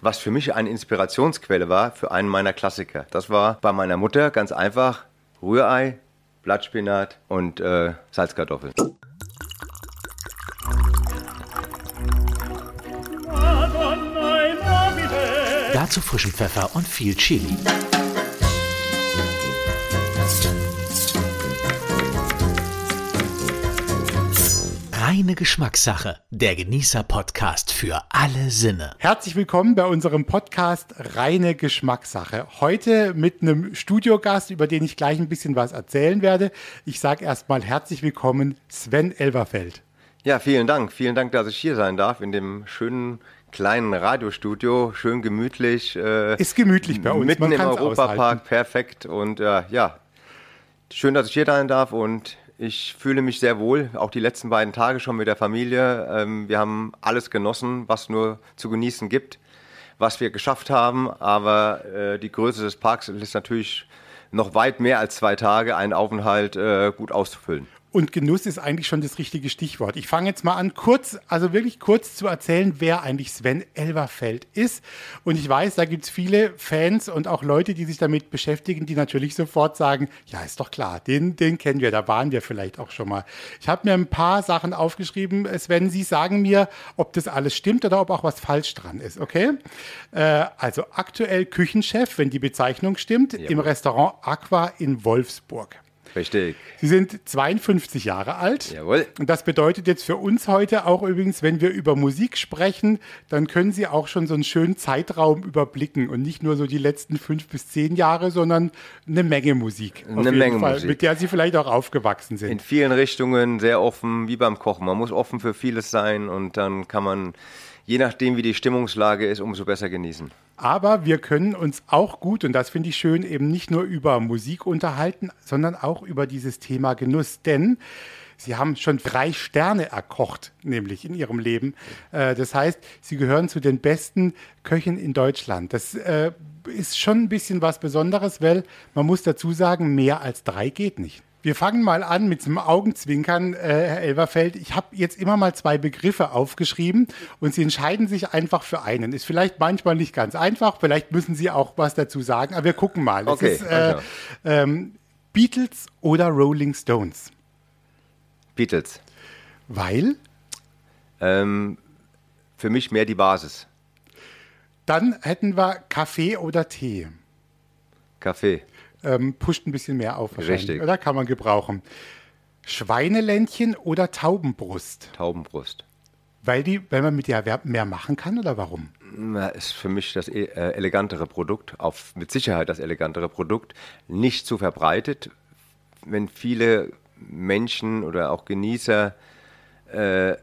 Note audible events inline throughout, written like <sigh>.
Was für mich eine Inspirationsquelle war für einen meiner Klassiker. Das war bei meiner Mutter ganz einfach Rührei, Blattspinat und äh, Salzkartoffeln. Dazu frischen Pfeffer und viel Chili. Reine Geschmackssache, der Genießer-Podcast für alle Sinne. Herzlich willkommen bei unserem Podcast Reine Geschmackssache. Heute mit einem Studiogast, über den ich gleich ein bisschen was erzählen werde. Ich sage erstmal herzlich willkommen, Sven Elverfeld. Ja, vielen Dank. Vielen Dank, dass ich hier sein darf in dem schönen kleinen Radiostudio, schön gemütlich. Äh, Ist gemütlich bei uns. Mitten im Europapark, perfekt. Und äh, ja, schön, dass ich hier sein darf und ich fühle mich sehr wohl, auch die letzten beiden Tage schon mit der Familie. Ähm, wir haben alles genossen, was nur zu genießen gibt, was wir geschafft haben. Aber äh, die Größe des Parks ist natürlich noch weit mehr als zwei Tage, einen Aufenthalt äh, gut auszufüllen. Und Genuss ist eigentlich schon das richtige Stichwort. Ich fange jetzt mal an, kurz, also wirklich kurz zu erzählen, wer eigentlich Sven Elverfeld ist. Und ich weiß, da gibt es viele Fans und auch Leute, die sich damit beschäftigen, die natürlich sofort sagen, ja, ist doch klar, den, den kennen wir, da waren wir vielleicht auch schon mal. Ich habe mir ein paar Sachen aufgeschrieben. Sven, Sie sagen mir, ob das alles stimmt oder ob auch was falsch dran ist, okay? Äh, also aktuell Küchenchef, wenn die Bezeichnung stimmt, Jawohl. im Restaurant Aqua in Wolfsburg. Richtig. Sie sind 52 Jahre alt. Jawohl. Und das bedeutet jetzt für uns heute auch übrigens, wenn wir über Musik sprechen, dann können Sie auch schon so einen schönen Zeitraum überblicken und nicht nur so die letzten fünf bis zehn Jahre, sondern eine Menge Musik. Eine Menge Fall, Musik. Mit der Sie vielleicht auch aufgewachsen sind. In vielen Richtungen sehr offen, wie beim Kochen. Man muss offen für vieles sein und dann kann man je nachdem, wie die Stimmungslage ist, umso besser genießen. Aber wir können uns auch gut, und das finde ich schön, eben nicht nur über Musik unterhalten, sondern auch über dieses Thema Genuss. Denn Sie haben schon drei Sterne erkocht, nämlich in Ihrem Leben. Äh, das heißt, Sie gehören zu den besten Köchen in Deutschland. Das äh, ist schon ein bisschen was Besonderes, weil man muss dazu sagen, mehr als drei geht nicht. Wir fangen mal an mit einem Augenzwinkern, äh, Herr Elverfeld. Ich habe jetzt immer mal zwei Begriffe aufgeschrieben und Sie entscheiden sich einfach für einen. Ist vielleicht manchmal nicht ganz einfach, vielleicht müssen Sie auch was dazu sagen, aber wir gucken mal. Okay, ist, äh, ähm, Beatles oder Rolling Stones? Beatles. Weil? Ähm, für mich mehr die Basis. Dann hätten wir Kaffee oder Tee. Kaffee ähm, pusht ein bisschen mehr auf. Richtig. Oder kann man gebrauchen. Schweineländchen oder Taubenbrust? Taubenbrust. Weil, die, weil man mit der mehr machen kann oder warum? Na, ist für mich das äh, elegantere Produkt, auf, mit Sicherheit das elegantere Produkt, nicht zu verbreitet. Wenn viele Menschen oder auch Genießer, äh,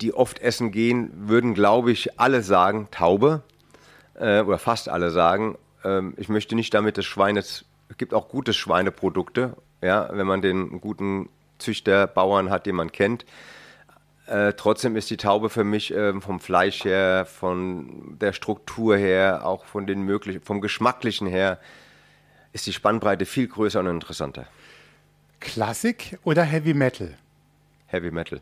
die oft essen gehen, würden, glaube ich, alle sagen Taube äh, oder fast alle sagen, ähm, ich möchte nicht damit des Schweines es gibt auch gute Schweineprodukte, ja, wenn man den guten Züchter, Bauern hat, den man kennt. Äh, trotzdem ist die Taube für mich äh, vom Fleisch her, von der Struktur her, auch von den möglichen, vom Geschmacklichen her, ist die Spannbreite viel größer und interessanter. Klassik oder Heavy Metal? Heavy Metal.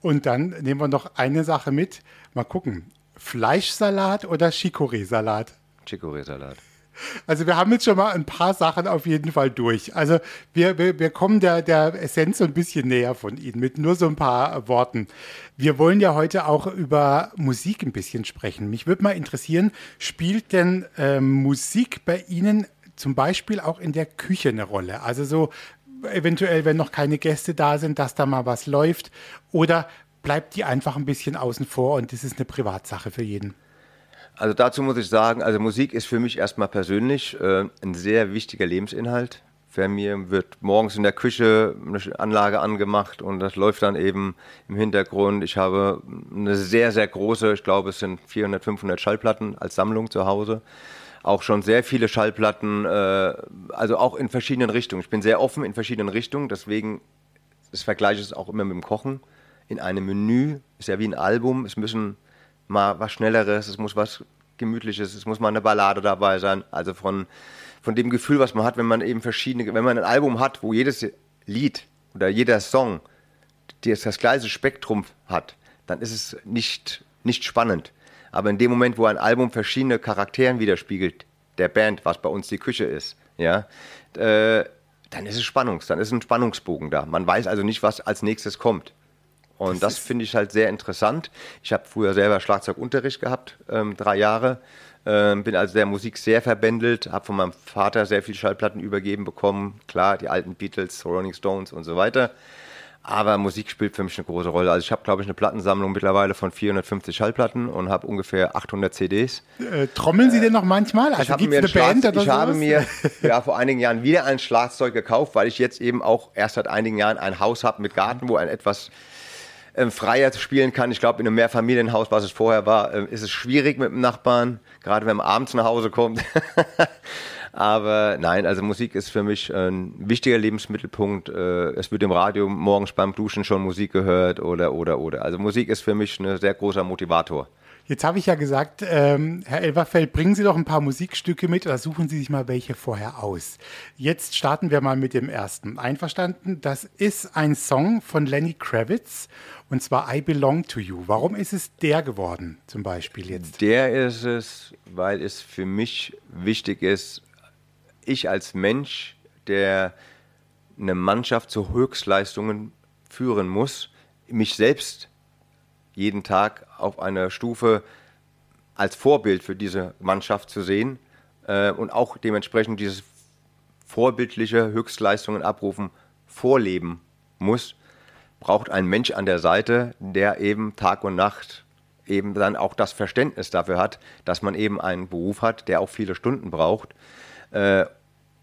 Und dann nehmen wir noch eine Sache mit. Mal gucken. Fleischsalat oder Chicorée-Salat? Chicorée-Salat. Also wir haben jetzt schon mal ein paar Sachen auf jeden Fall durch. Also wir, wir, wir kommen der, der Essenz so ein bisschen näher von Ihnen mit nur so ein paar Worten. Wir wollen ja heute auch über Musik ein bisschen sprechen. Mich würde mal interessieren, spielt denn äh, Musik bei Ihnen zum Beispiel auch in der Küche eine Rolle? Also so eventuell, wenn noch keine Gäste da sind, dass da mal was läuft oder bleibt die einfach ein bisschen außen vor und das ist eine Privatsache für jeden? Also dazu muss ich sagen, also Musik ist für mich erstmal persönlich äh, ein sehr wichtiger Lebensinhalt. Für mir wird morgens in der Küche eine Anlage angemacht und das läuft dann eben im Hintergrund. Ich habe eine sehr, sehr große, ich glaube es sind 400, 500 Schallplatten als Sammlung zu Hause. Auch schon sehr viele Schallplatten, äh, also auch in verschiedenen Richtungen. Ich bin sehr offen in verschiedenen Richtungen, deswegen das vergleiche ich es auch immer mit dem Kochen. In einem Menü ist ja wie ein Album, es müssen mal was Schnelleres, es muss was Gemütliches, es muss mal eine Ballade dabei sein. Also von, von dem Gefühl, was man hat, wenn man eben verschiedene, wenn man ein Album hat, wo jedes Lied oder jeder Song das, das gleiche Spektrum hat, dann ist es nicht, nicht spannend. Aber in dem Moment, wo ein Album verschiedene Charakteren widerspiegelt, der Band, was bei uns die Küche ist, ja, äh, dann ist es Spannungs, dann ist ein Spannungsbogen da. Man weiß also nicht, was als nächstes kommt. Und das, das finde ich halt sehr interessant. Ich habe früher selber Schlagzeugunterricht gehabt, ähm, drei Jahre. Ähm, bin also der Musik sehr verbändelt, habe von meinem Vater sehr viele Schallplatten übergeben bekommen. Klar, die alten Beatles, Rolling Stones und so weiter. Aber Musik spielt für mich eine große Rolle. Also ich habe, glaube ich, eine Plattensammlung mittlerweile von 450 Schallplatten und habe ungefähr 800 CDs. Äh, trommeln Sie denn noch manchmal? Also ich habe mir, Band oder ich habe mir <laughs> <laughs> ja, vor einigen Jahren wieder ein Schlagzeug gekauft, weil ich jetzt eben auch erst seit einigen Jahren ein Haus habe mit Garten, wo ein etwas ähm, freier spielen kann. Ich glaube, in einem Mehrfamilienhaus, was es vorher war, äh, ist es schwierig mit dem Nachbarn, gerade wenn man abends nach Hause kommt. <laughs> Aber nein, also Musik ist für mich ein wichtiger Lebensmittelpunkt. Äh, es wird im Radio morgens beim Duschen schon Musik gehört oder, oder, oder. Also Musik ist für mich ein sehr großer Motivator. Jetzt habe ich ja gesagt, ähm, Herr Elverfeld, bringen Sie doch ein paar Musikstücke mit oder suchen Sie sich mal welche vorher aus. Jetzt starten wir mal mit dem ersten. Einverstanden? Das ist ein Song von Lenny Kravitz und zwar I Belong to You. Warum ist es der geworden, zum Beispiel jetzt? Der ist es, weil es für mich wichtig ist, ich als Mensch, der eine Mannschaft zu Höchstleistungen führen muss, mich selbst jeden Tag auf einer Stufe als Vorbild für diese Mannschaft zu sehen äh, und auch dementsprechend dieses vorbildliche Höchstleistungen abrufen vorleben muss, braucht ein Mensch an der Seite, der eben Tag und Nacht eben dann auch das Verständnis dafür hat, dass man eben einen Beruf hat, der auch viele Stunden braucht äh,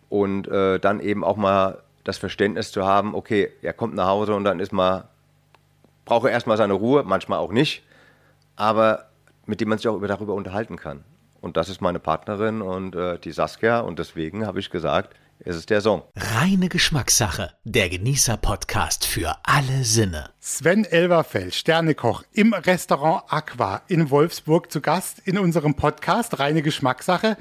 und äh, dann eben auch mal das Verständnis zu haben, okay, er kommt nach Hause und dann ist mal, braucht er erstmal seine Ruhe, manchmal auch nicht, aber mit dem man sich auch darüber unterhalten kann. Und das ist meine Partnerin und äh, die Saskia und deswegen habe ich gesagt, es ist der Song. Reine Geschmackssache, der Genießer-Podcast für alle Sinne. Sven Elverfeld, Sternekoch im Restaurant Aqua in Wolfsburg zu Gast in unserem Podcast Reine Geschmackssache.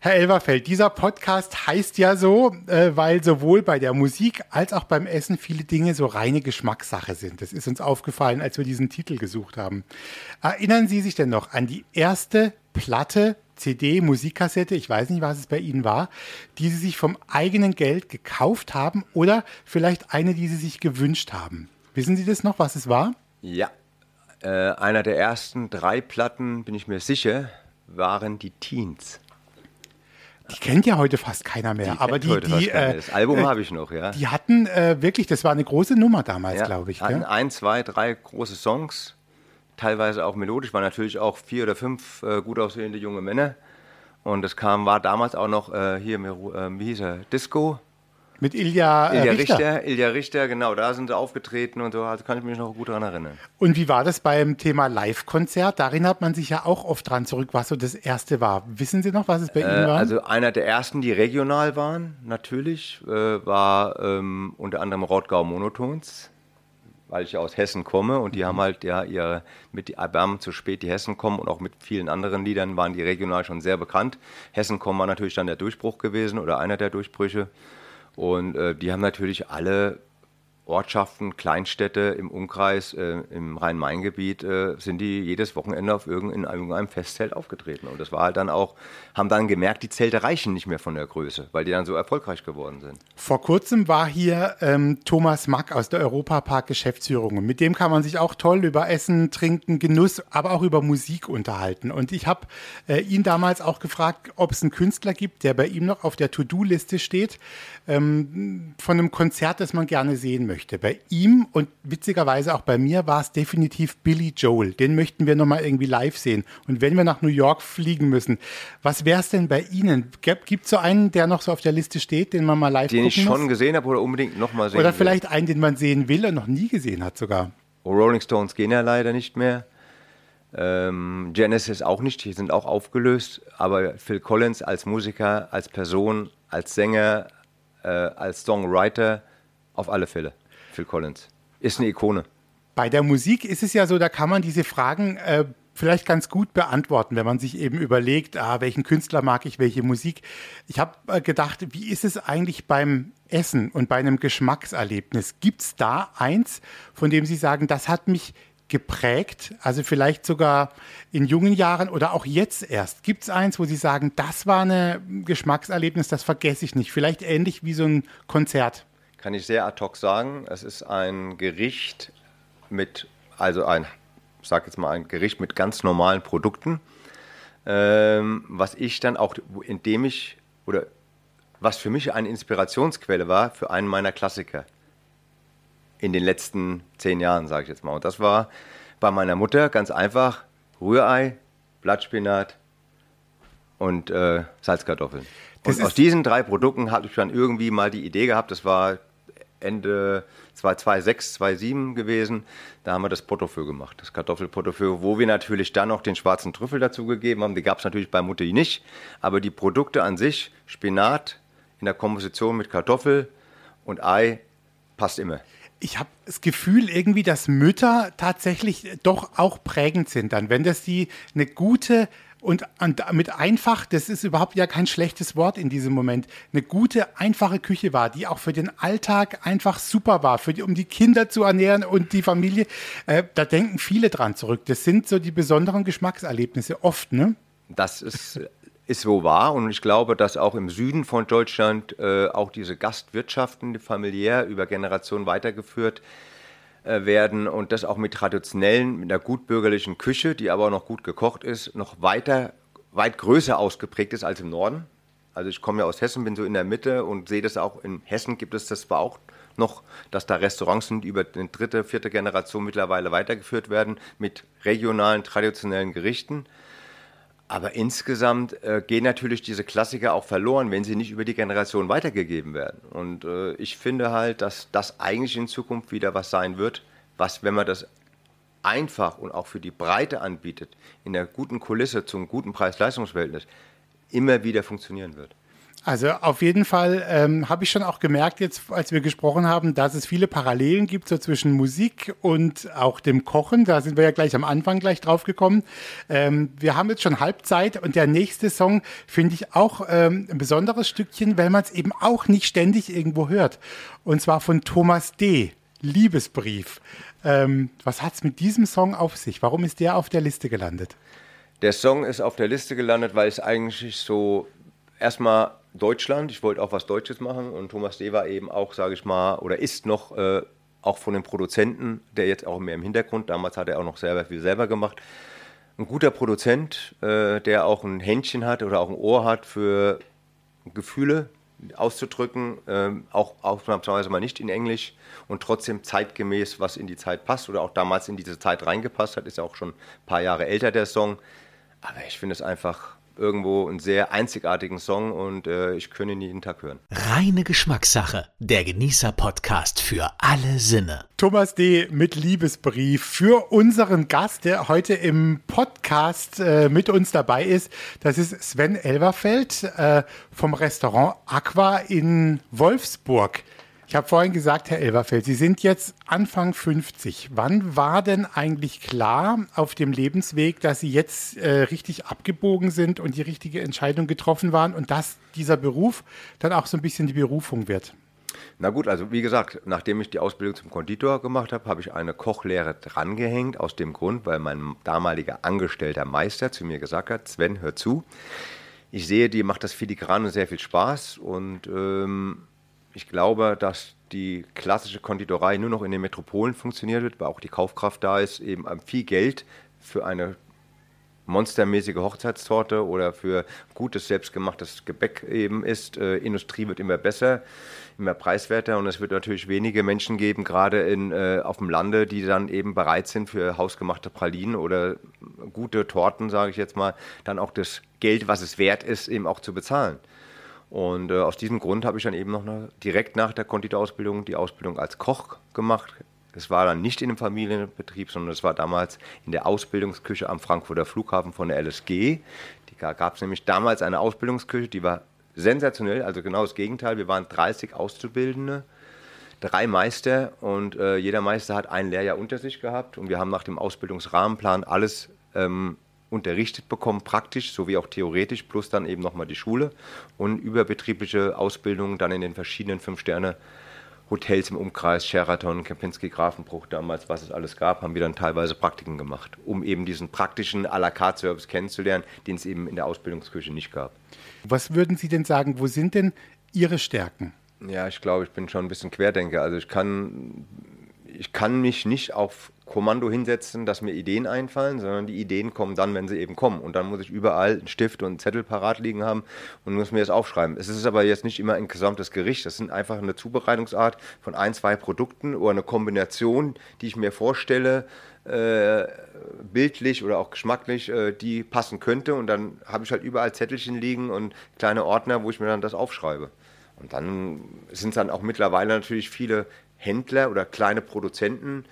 Herr Elverfeld, dieser Podcast heißt ja so, äh, weil sowohl bei der Musik als auch beim Essen viele Dinge so reine Geschmackssache sind. Das ist uns aufgefallen, als wir diesen Titel gesucht haben. Erinnern Sie sich denn noch an die erste Platte, CD, Musikkassette, ich weiß nicht, was es bei Ihnen war, die Sie sich vom eigenen Geld gekauft haben oder vielleicht eine, die Sie sich gewünscht haben? Wissen Sie das noch, was es war? Ja, äh, einer der ersten drei Platten, bin ich mir sicher, waren die Teens. Die kennt ja heute fast keiner mehr. Die aber die, die äh, das Album äh, habe ich noch, ja. Die hatten äh, wirklich, das war eine große Nummer damals, ja, glaube ich. Hatten ein, zwei, drei große Songs, teilweise auch melodisch, waren natürlich auch vier oder fünf äh, gut aussehende junge Männer. Und das kam, war damals auch noch äh, hier, äh, wie hieß er, Disco. Mit Ilja, äh, Ilja Richter. Richter. Ilja Richter, genau, da sind sie aufgetreten und so, also kann ich mich noch gut daran erinnern. Und wie war das beim Thema Live-Konzert? Darin hat man sich ja auch oft dran zurück, was so das erste war. Wissen Sie noch, was es bei äh, Ihnen war? Also einer der ersten, die regional waren, natürlich, äh, war ähm, unter anderem Rottgau Monotons weil ich aus Hessen komme und die mhm. haben halt ja ihre mit die Erbarmen zu spät die Hessen kommen und auch mit vielen anderen Liedern waren die regional schon sehr bekannt. Hessen kommen war natürlich dann der Durchbruch gewesen oder einer der Durchbrüche. Und äh, die haben natürlich alle Ortschaften, Kleinstädte im Umkreis, äh, im Rhein-Main-Gebiet, äh, sind die jedes Wochenende auf in irgendeinem Festzelt aufgetreten. Und das war halt dann auch, haben dann gemerkt, die Zelte reichen nicht mehr von der Größe, weil die dann so erfolgreich geworden sind. Vor kurzem war hier ähm, Thomas Mack aus der Europapark-Geschäftsführung. Und mit dem kann man sich auch toll über Essen, Trinken, Genuss, aber auch über Musik unterhalten. Und ich habe äh, ihn damals auch gefragt, ob es einen Künstler gibt, der bei ihm noch auf der To-Do-Liste steht, ähm, von einem Konzert, das man gerne sehen möchte möchte. Bei ihm und witzigerweise auch bei mir war es definitiv Billy Joel. Den möchten wir nochmal irgendwie live sehen. Und wenn wir nach New York fliegen müssen, was wäre es denn bei Ihnen? Gibt es so einen, der noch so auf der Liste steht, den man mal live den gucken Den ich schon muss? gesehen habe oder unbedingt nochmal sehen Oder vielleicht will. einen, den man sehen will und noch nie gesehen hat sogar. Oh, Rolling Stones gehen ja leider nicht mehr. Ähm, Genesis auch nicht, die sind auch aufgelöst. Aber Phil Collins als Musiker, als Person, als Sänger, äh, als Songwriter auf alle Fälle. Phil Collins. Ist eine Ikone. Bei der Musik ist es ja so, da kann man diese Fragen äh, vielleicht ganz gut beantworten, wenn man sich eben überlegt, ah, welchen Künstler mag ich, welche Musik. Ich habe äh, gedacht, wie ist es eigentlich beim Essen und bei einem Geschmackserlebnis? Gibt es da eins, von dem Sie sagen, das hat mich geprägt? Also vielleicht sogar in jungen Jahren oder auch jetzt erst. Gibt es eins, wo Sie sagen, das war ein Geschmackserlebnis, das vergesse ich nicht? Vielleicht ähnlich wie so ein Konzert. Kann ich sehr ad hoc sagen. Es ist ein Gericht mit, also ein, ich sag jetzt mal ein Gericht mit ganz normalen Produkten, ähm, was ich dann auch, indem ich, oder was für mich eine Inspirationsquelle war für einen meiner Klassiker in den letzten zehn Jahren, sage ich jetzt mal. Und das war bei meiner Mutter ganz einfach Rührei, Blattspinat und äh, Salzkartoffeln. und aus diesen drei Produkten hatte ich dann irgendwie mal die Idee gehabt, das war Ende 2006, 2007 gewesen, da haben wir das Portofeu gemacht, das Kartoffelportofeu, wo wir natürlich dann noch den schwarzen Trüffel dazu gegeben haben. Die gab es natürlich bei Mutti nicht, aber die Produkte an sich, Spinat in der Komposition mit Kartoffel und Ei, passt immer. Ich habe das Gefühl irgendwie, dass Mütter tatsächlich doch auch prägend sind dann, wenn das die eine gute und, und mit einfach, das ist überhaupt ja kein schlechtes Wort in diesem Moment, eine gute, einfache Küche war, die auch für den Alltag einfach super war, für die, um die Kinder zu ernähren und die Familie. Äh, da denken viele dran zurück. Das sind so die besonderen Geschmackserlebnisse oft, ne? Das ist ist so wahr und ich glaube, dass auch im Süden von Deutschland äh, auch diese Gastwirtschaften familiär über Generationen weitergeführt äh, werden und das auch mit traditionellen, mit einer gutbürgerlichen Küche, die aber auch noch gut gekocht ist, noch weiter, weit größer ausgeprägt ist als im Norden. Also ich komme ja aus Hessen, bin so in der Mitte und sehe das auch in Hessen gibt es das zwar auch noch, dass da Restaurants sind, die über eine dritte, vierte Generation mittlerweile weitergeführt werden mit regionalen, traditionellen Gerichten. Aber insgesamt äh, gehen natürlich diese Klassiker auch verloren, wenn sie nicht über die Generation weitergegeben werden. Und äh, ich finde halt, dass das eigentlich in Zukunft wieder was sein wird, was, wenn man das einfach und auch für die Breite anbietet, in der guten Kulisse zum guten Preis-Leistungsverhältnis, immer wieder funktionieren wird. Also auf jeden Fall ähm, habe ich schon auch gemerkt jetzt, als wir gesprochen haben, dass es viele Parallelen gibt so zwischen Musik und auch dem Kochen. Da sind wir ja gleich am Anfang gleich drauf gekommen. Ähm, wir haben jetzt schon Halbzeit und der nächste Song finde ich auch ähm, ein besonderes Stückchen, weil man es eben auch nicht ständig irgendwo hört. Und zwar von Thomas D. Liebesbrief. Ähm, was hat es mit diesem Song auf sich? Warum ist der auf der Liste gelandet? Der Song ist auf der Liste gelandet, weil es eigentlich so erstmal Deutschland. Ich wollte auch was Deutsches machen und Thomas D. war eben auch, sage ich mal, oder ist noch äh, auch von den Produzenten, der jetzt auch mehr im Hintergrund, damals hat er auch noch selber viel selber gemacht, ein guter Produzent, äh, der auch ein Händchen hat oder auch ein Ohr hat für Gefühle auszudrücken, äh, auch ausnahmsweise mal nicht in Englisch und trotzdem zeitgemäß, was in die Zeit passt oder auch damals in diese Zeit reingepasst hat, ist ja auch schon ein paar Jahre älter der Song. Aber ich finde es einfach irgendwo einen sehr einzigartigen Song und äh, ich könnte ihn jeden Tag hören. Reine Geschmackssache, der Genießer-Podcast für alle Sinne. Thomas D. mit Liebesbrief für unseren Gast, der heute im Podcast äh, mit uns dabei ist. Das ist Sven Elverfeld äh, vom Restaurant Aqua in Wolfsburg. Ich habe vorhin gesagt, Herr Elverfeld, Sie sind jetzt Anfang 50. Wann war denn eigentlich klar auf dem Lebensweg, dass Sie jetzt äh, richtig abgebogen sind und die richtige Entscheidung getroffen waren und dass dieser Beruf dann auch so ein bisschen die Berufung wird? Na gut, also wie gesagt, nachdem ich die Ausbildung zum Konditor gemacht habe, habe ich eine Kochlehre drangehängt, aus dem Grund, weil mein damaliger angestellter Meister zu mir gesagt hat, Sven, hör zu, ich sehe, dir macht das filigran und sehr viel Spaß und ähm, ich glaube, dass die klassische Konditorei nur noch in den Metropolen funktioniert wird, weil auch die Kaufkraft da ist, eben viel Geld für eine monstermäßige Hochzeitstorte oder für gutes selbstgemachtes Gebäck eben ist. Äh, Industrie wird immer besser, immer preiswerter und es wird natürlich wenige Menschen geben, gerade in, äh, auf dem Lande, die dann eben bereit sind für hausgemachte Pralinen oder gute Torten, sage ich jetzt mal, dann auch das Geld, was es wert ist, eben auch zu bezahlen. Und äh, aus diesem Grund habe ich dann eben noch eine, direkt nach der Konditorausbildung die Ausbildung als Koch gemacht. Das war dann nicht in einem Familienbetrieb, sondern es war damals in der Ausbildungsküche am Frankfurter Flughafen von der LSG. Da gab es nämlich damals eine Ausbildungsküche, die war sensationell, also genau das Gegenteil. Wir waren 30 Auszubildende, drei Meister und äh, jeder Meister hat ein Lehrjahr unter sich gehabt und wir haben nach dem Ausbildungsrahmenplan alles ähm, unterrichtet bekommen, praktisch sowie auch theoretisch, plus dann eben nochmal die Schule und überbetriebliche Ausbildung dann in den verschiedenen Fünf-Sterne- Hotels im Umkreis, Sheraton, Kempinski, Grafenbruch damals, was es alles gab, haben wir dann teilweise Praktiken gemacht, um eben diesen praktischen à la carte Service kennenzulernen, den es eben in der Ausbildungsküche nicht gab. Was würden Sie denn sagen, wo sind denn Ihre Stärken? Ja, ich glaube, ich bin schon ein bisschen Querdenker. Also ich kann, ich kann mich nicht auf Kommando hinsetzen, dass mir Ideen einfallen, sondern die Ideen kommen dann, wenn sie eben kommen. Und dann muss ich überall einen Stift und einen Zettel parat liegen haben und muss mir das aufschreiben. Es ist aber jetzt nicht immer ein gesamtes Gericht. Das sind einfach eine Zubereitungsart von ein, zwei Produkten oder eine Kombination, die ich mir vorstelle, äh, bildlich oder auch geschmacklich, äh, die passen könnte. Und dann habe ich halt überall Zettelchen liegen und kleine Ordner, wo ich mir dann das aufschreibe. Und dann sind es dann auch mittlerweile natürlich viele Händler oder kleine Produzenten,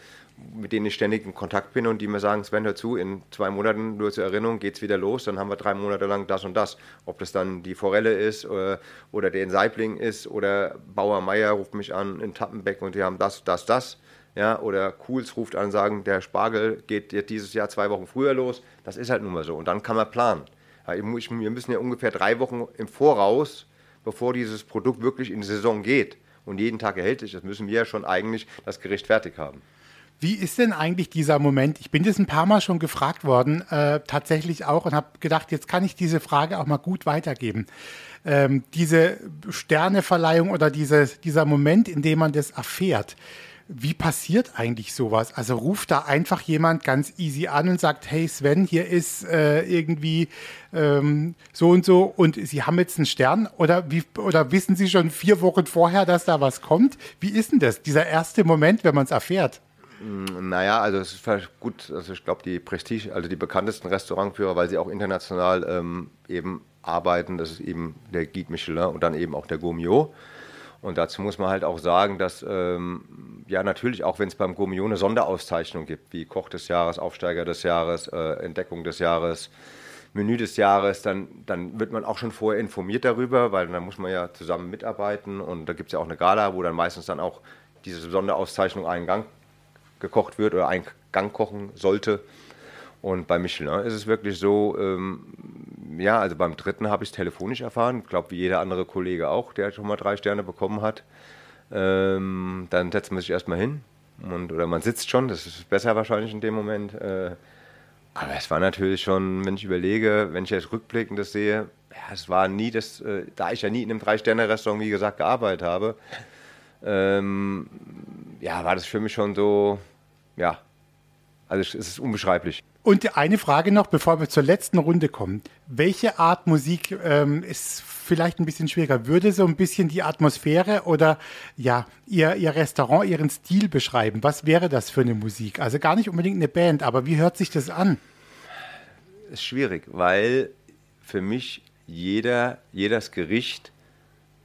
mit denen ich ständig in Kontakt bin und die mir sagen, Sven, hör zu, in zwei Monaten, nur zur Erinnerung, geht es wieder los, dann haben wir drei Monate lang das und das. Ob das dann die Forelle ist oder, äh, oder der in Saibling ist oder Bauer Meier ruft mich an in Tappenbeck und die haben das, das, das. Ja, oder Kuhls ruft an und sagen, der Spargel geht dieses Jahr zwei Wochen früher los. Das ist halt nun mal so. Und dann kann man planen. wir müssen ja ungefähr drei Wochen im Voraus, bevor dieses Produkt wirklich in die Saison geht und jeden Tag erhält sich, das müssen wir ja schon eigentlich das Gericht fertig haben. Wie ist denn eigentlich dieser Moment? Ich bin jetzt ein paar Mal schon gefragt worden, äh, tatsächlich auch, und habe gedacht, jetzt kann ich diese Frage auch mal gut weitergeben. Ähm, diese Sterneverleihung oder diese, dieser Moment, in dem man das erfährt, wie passiert eigentlich sowas? Also ruft da einfach jemand ganz easy an und sagt, hey Sven, hier ist äh, irgendwie ähm, so und so und Sie haben jetzt einen Stern oder, wie, oder wissen Sie schon vier Wochen vorher, dass da was kommt? Wie ist denn das, dieser erste Moment, wenn man es erfährt? Mm, naja, also es ist gut, also ich glaube, die Prestige, also die bekanntesten Restaurantführer, weil sie auch international ähm, eben arbeiten, das ist eben der Guide Michelin und dann eben auch der Gourmillot. Und dazu muss man halt auch sagen, dass ähm, ja natürlich auch wenn es beim Gourmillot eine Sonderauszeichnung gibt, wie Koch des Jahres, Aufsteiger des Jahres, äh, Entdeckung des Jahres, Menü des Jahres, dann, dann wird man auch schon vorher informiert darüber, weil dann muss man ja zusammen mitarbeiten und da gibt es ja auch eine Gala, wo dann meistens dann auch diese Sonderauszeichnung einen Gang gekocht wird oder einen Gang kochen sollte. Und bei Michelin ist es wirklich so, ähm, ja, also beim dritten habe ich es telefonisch erfahren, ich glaube wie jeder andere Kollege auch, der schon mal drei Sterne bekommen hat. Ähm, dann setzt man sich erstmal hin und, oder man sitzt schon, das ist besser wahrscheinlich in dem Moment. Äh, aber es war natürlich schon, wenn ich überlege, wenn ich jetzt rückblickend das sehe, ja, es war nie das, äh, da ich ja nie in einem Drei-Sterne-Restaurant, wie gesagt, gearbeitet habe, ähm, ja, war das für mich schon so, ja, also es ist unbeschreiblich. Und eine Frage noch, bevor wir zur letzten Runde kommen. Welche Art Musik ähm, ist vielleicht ein bisschen schwieriger? Würde so ein bisschen die Atmosphäre oder ja, ihr, ihr Restaurant, ihren Stil beschreiben? Was wäre das für eine Musik? Also gar nicht unbedingt eine Band, aber wie hört sich das an? Ist schwierig, weil für mich jeder, jedes Gericht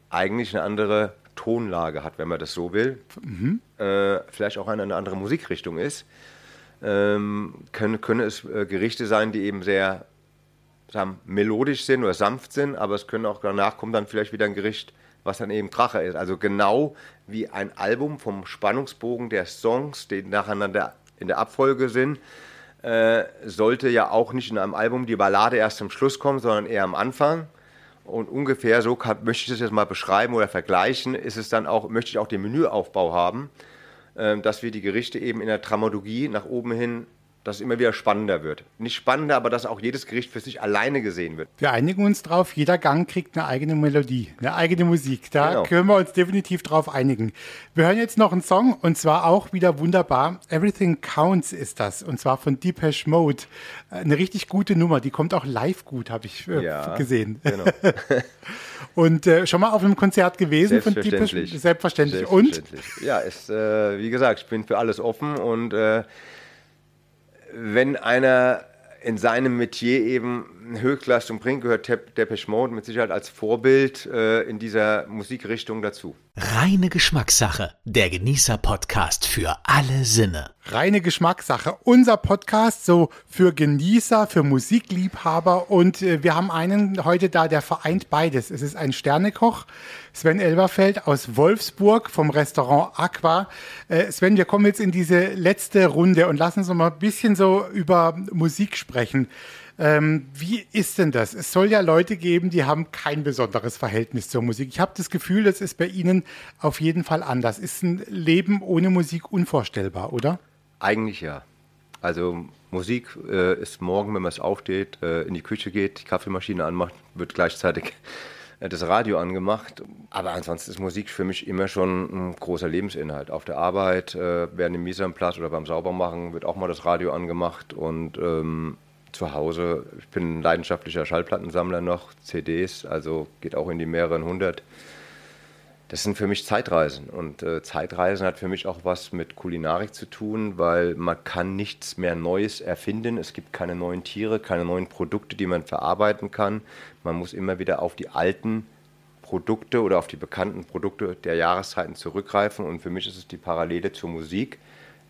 eigentlich eine andere Tonlage hat, wenn man das so will. Mhm. Äh, vielleicht auch eine, eine andere Musikrichtung ist ähm, können, können es äh, Gerichte sein, die eben sehr sagen, melodisch sind oder sanft sind, aber es können auch danach kommen dann vielleicht wieder ein Gericht, was dann eben Drache ist. Also genau wie ein Album vom Spannungsbogen der Songs, die nacheinander in der Abfolge sind, äh, sollte ja auch nicht in einem Album die Ballade erst zum Schluss kommen, sondern eher am Anfang. Und ungefähr so kann, möchte ich das jetzt mal beschreiben oder vergleichen, ist es dann auch, möchte ich auch den Menüaufbau haben. Ähm, dass wir die Gerichte eben in der Dramaturgie nach oben hin dass es immer wieder spannender wird. Nicht spannender, aber dass auch jedes Gericht für sich alleine gesehen wird. Wir einigen uns drauf, jeder Gang kriegt eine eigene Melodie, eine eigene Musik. Da genau. können wir uns definitiv drauf einigen. Wir hören jetzt noch einen Song und zwar auch wieder wunderbar. Everything Counts ist das und zwar von Depeche Mode. Eine richtig gute Nummer, die kommt auch live gut, habe ich äh, ja, gesehen. Genau. <laughs> Und äh, schon mal auf einem Konzert gewesen Selbstverständlich. von Selbstverständlich. Selbstverständlich. Und? Ja, ist, äh, wie gesagt, ich bin für alles offen und äh, wenn einer in seinem Metier eben Höchstleistung bringt, gehört Depeche Mode mit Sicherheit als Vorbild äh, in dieser Musikrichtung dazu. Reine Geschmackssache, der Genießer-Podcast für alle Sinne. Reine Geschmackssache, unser Podcast so für Genießer, für Musikliebhaber und äh, wir haben einen heute da, der vereint beides. Es ist ein Sternekoch, Sven Elberfeld aus Wolfsburg vom Restaurant Aqua. Äh, Sven, wir kommen jetzt in diese letzte Runde und lassen uns noch mal ein bisschen so über Musik sprechen. Ähm, wie ist denn das? Es soll ja Leute geben, die haben kein besonderes Verhältnis zur Musik. Ich habe das Gefühl, das ist bei Ihnen auf jeden Fall anders. Ist ein Leben ohne Musik unvorstellbar, oder? Eigentlich ja. Also Musik äh, ist morgen, wenn man es aufsteht, äh, in die Küche geht, die Kaffeemaschine anmacht, wird gleichzeitig äh, das Radio angemacht. Aber ansonsten ist Musik für mich immer schon ein großer Lebensinhalt. Auf der Arbeit, äh, während dem Mise oder beim Saubermachen wird auch mal das Radio angemacht und ähm, zu Hause, ich bin ein leidenschaftlicher Schallplattensammler noch, CDs, also geht auch in die mehreren hundert. Das sind für mich Zeitreisen und äh, Zeitreisen hat für mich auch was mit Kulinarik zu tun, weil man kann nichts mehr Neues erfinden. Es gibt keine neuen Tiere, keine neuen Produkte, die man verarbeiten kann. Man muss immer wieder auf die alten Produkte oder auf die bekannten Produkte der Jahreszeiten zurückgreifen und für mich ist es die Parallele zur Musik,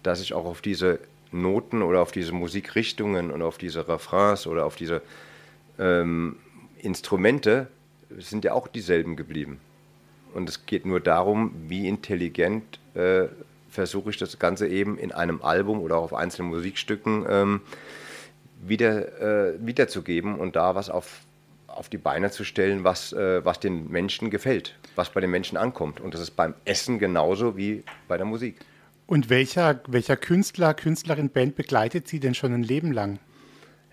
dass ich auch auf diese Noten oder auf diese Musikrichtungen und auf diese Refrains oder auf diese ähm, Instrumente sind ja auch dieselben geblieben. Und es geht nur darum, wie intelligent äh, versuche ich das Ganze eben in einem Album oder auch auf einzelnen Musikstücken ähm, wieder, äh, wiederzugeben und da was auf, auf die Beine zu stellen, was, äh, was den Menschen gefällt, was bei den Menschen ankommt. Und das ist beim Essen genauso wie bei der Musik. Und welcher, welcher Künstler, Künstlerin, Band begleitet Sie denn schon ein Leben lang?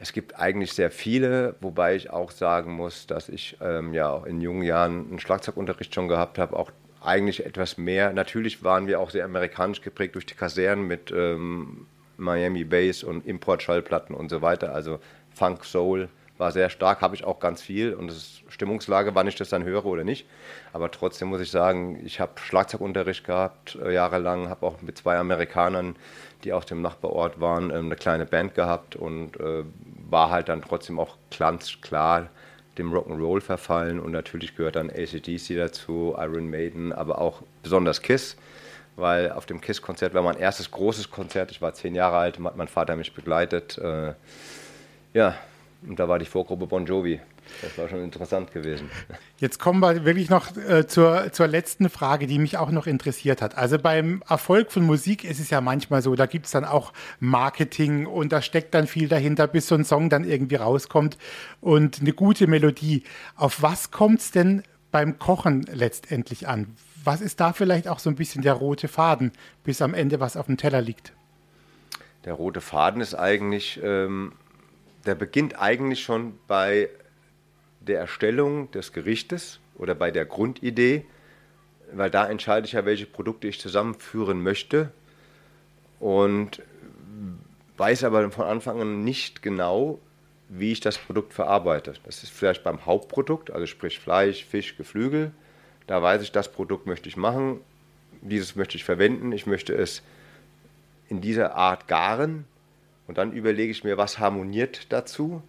Es gibt eigentlich sehr viele, wobei ich auch sagen muss, dass ich ähm, ja auch in jungen Jahren einen Schlagzeugunterricht schon gehabt habe, auch eigentlich etwas mehr. Natürlich waren wir auch sehr amerikanisch geprägt durch die Kasernen mit ähm, Miami Bass und Importschallplatten und so weiter. Also Funk, Soul war sehr stark, habe ich auch ganz viel und es ist Stimmungslage, wann ich das dann höre oder nicht. Aber trotzdem muss ich sagen, ich habe Schlagzeugunterricht gehabt, äh, jahrelang, habe auch mit zwei Amerikanern, die aus dem Nachbarort waren, äh, eine kleine Band gehabt und äh, war halt dann trotzdem auch ganz klar dem Rock'n'Roll verfallen und natürlich gehört dann ACDC dazu, Iron Maiden, aber auch besonders Kiss, weil auf dem Kiss-Konzert war mein erstes großes Konzert, ich war zehn Jahre alt, hat mein Vater mich begleitet. Äh, ja, und da war die Vorgruppe Bon Jovi. Das war schon interessant gewesen. Jetzt kommen wir wirklich noch äh, zur, zur letzten Frage, die mich auch noch interessiert hat. Also beim Erfolg von Musik ist es ja manchmal so, da gibt es dann auch Marketing und da steckt dann viel dahinter, bis so ein Song dann irgendwie rauskommt und eine gute Melodie. Auf was kommt es denn beim Kochen letztendlich an? Was ist da vielleicht auch so ein bisschen der rote Faden, bis am Ende was auf dem Teller liegt? Der rote Faden ist eigentlich, ähm, der beginnt eigentlich schon bei der Erstellung des Gerichtes oder bei der Grundidee, weil da entscheide ich ja, welche Produkte ich zusammenführen möchte und weiß aber von Anfang an nicht genau, wie ich das Produkt verarbeite. Das ist vielleicht beim Hauptprodukt, also sprich Fleisch, Fisch, Geflügel. Da weiß ich, das Produkt möchte ich machen, dieses möchte ich verwenden, ich möchte es in dieser Art garen und dann überlege ich mir, was harmoniert dazu,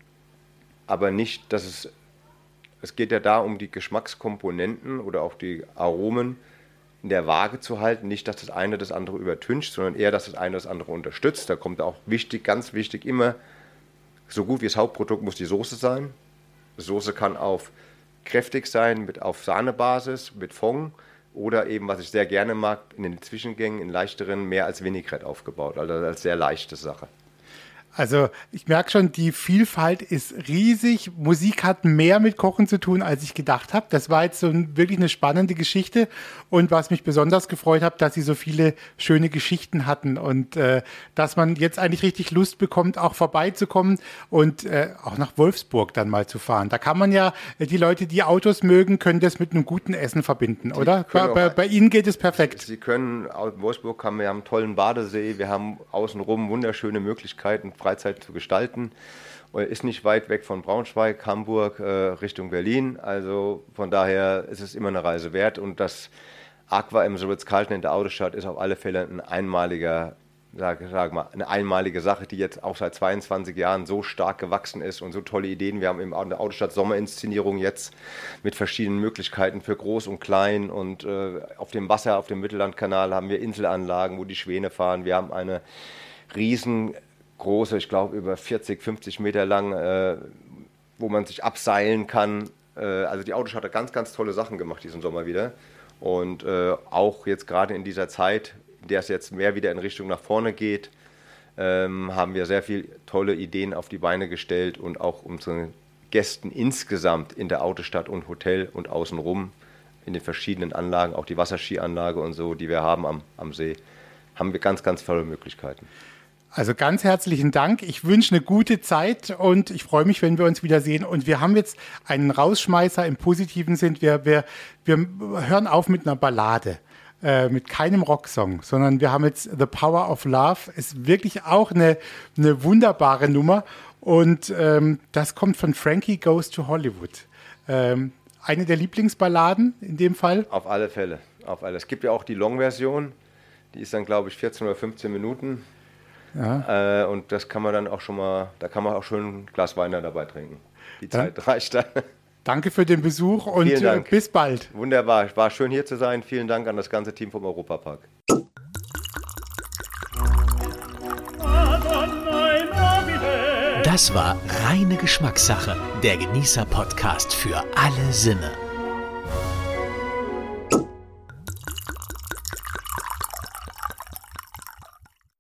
aber nicht, dass es es geht ja da um die Geschmackskomponenten oder auch die Aromen in der Waage zu halten. Nicht, dass das eine das andere übertüncht, sondern eher, dass das eine das andere unterstützt. Da kommt auch wichtig, ganz wichtig immer, so gut wie das Hauptprodukt muss die Soße sein. Soße kann auf kräftig sein, mit, auf Sahnebasis, mit Fond oder eben, was ich sehr gerne mag, in den Zwischengängen, in leichteren, mehr als Vinaigrette aufgebaut. Also als sehr leichte Sache. Also ich merke schon, die Vielfalt ist riesig. Musik hat mehr mit Kochen zu tun, als ich gedacht habe. Das war jetzt so ein, wirklich eine spannende Geschichte. Und was mich besonders gefreut hat, dass sie so viele schöne Geschichten hatten und äh, dass man jetzt eigentlich richtig Lust bekommt, auch vorbeizukommen und äh, auch nach Wolfsburg dann mal zu fahren. Da kann man ja, äh, die Leute, die Autos mögen, können das mit einem guten Essen verbinden, oder? Bei, bei, bei, Ihnen geht es perfekt. Sie können, in Wolfsburg haben wir haben einen tollen Badesee, wir haben außenrum wunderschöne Möglichkeiten Freizeit zu gestalten. Ist nicht weit weg von Braunschweig, Hamburg, äh, Richtung Berlin. Also von daher ist es immer eine Reise wert. Und das Aqua im Ritz-Carlton in der Autostadt ist auf alle Fälle ein einmaliger sag, sag mal, eine einmalige Sache, die jetzt auch seit 22 Jahren so stark gewachsen ist und so tolle Ideen. Wir haben in der Autostadt Sommerinszenierung jetzt mit verschiedenen Möglichkeiten für groß und klein und äh, auf dem Wasser, auf dem Mittellandkanal haben wir Inselanlagen, wo die Schwäne fahren. Wir haben eine riesen große, ich glaube über 40, 50 Meter lang, äh, wo man sich abseilen kann. Äh, also die Autostadt hat ganz, ganz tolle Sachen gemacht diesen Sommer wieder. Und äh, auch jetzt gerade in dieser Zeit, in der es jetzt mehr wieder in Richtung nach vorne geht, ähm, haben wir sehr viele tolle Ideen auf die Beine gestellt und auch unseren Gästen insgesamt in der Autostadt und Hotel und außenrum in den verschiedenen Anlagen, auch die Wasserskianlage und so, die wir haben am, am See, haben wir ganz, ganz tolle Möglichkeiten. Also ganz herzlichen Dank. Ich wünsche eine gute Zeit und ich freue mich, wenn wir uns wiedersehen. Und wir haben jetzt einen Rausschmeißer im positiven Sinn. Wir, wir, wir hören auf mit einer Ballade. Äh, mit keinem Rocksong, sondern wir haben jetzt The Power of Love. Ist wirklich auch eine, eine wunderbare Nummer. Und ähm, das kommt von Frankie Goes to Hollywood. Ähm, eine der Lieblingsballaden in dem Fall? Auf alle Fälle. Auf alle. Es gibt ja auch die Long-Version. Die ist dann, glaube ich, 14 oder 15 Minuten. Ja. Äh, und das kann man dann auch schon mal, da kann man auch schon ein Glas Wein dabei trinken. Die Zeit dann, reicht dann. Danke für den Besuch und äh, bis bald. Wunderbar, war schön hier zu sein. Vielen Dank an das ganze Team vom Europapark. Das war reine Geschmackssache, der Genießer-Podcast für alle Sinne.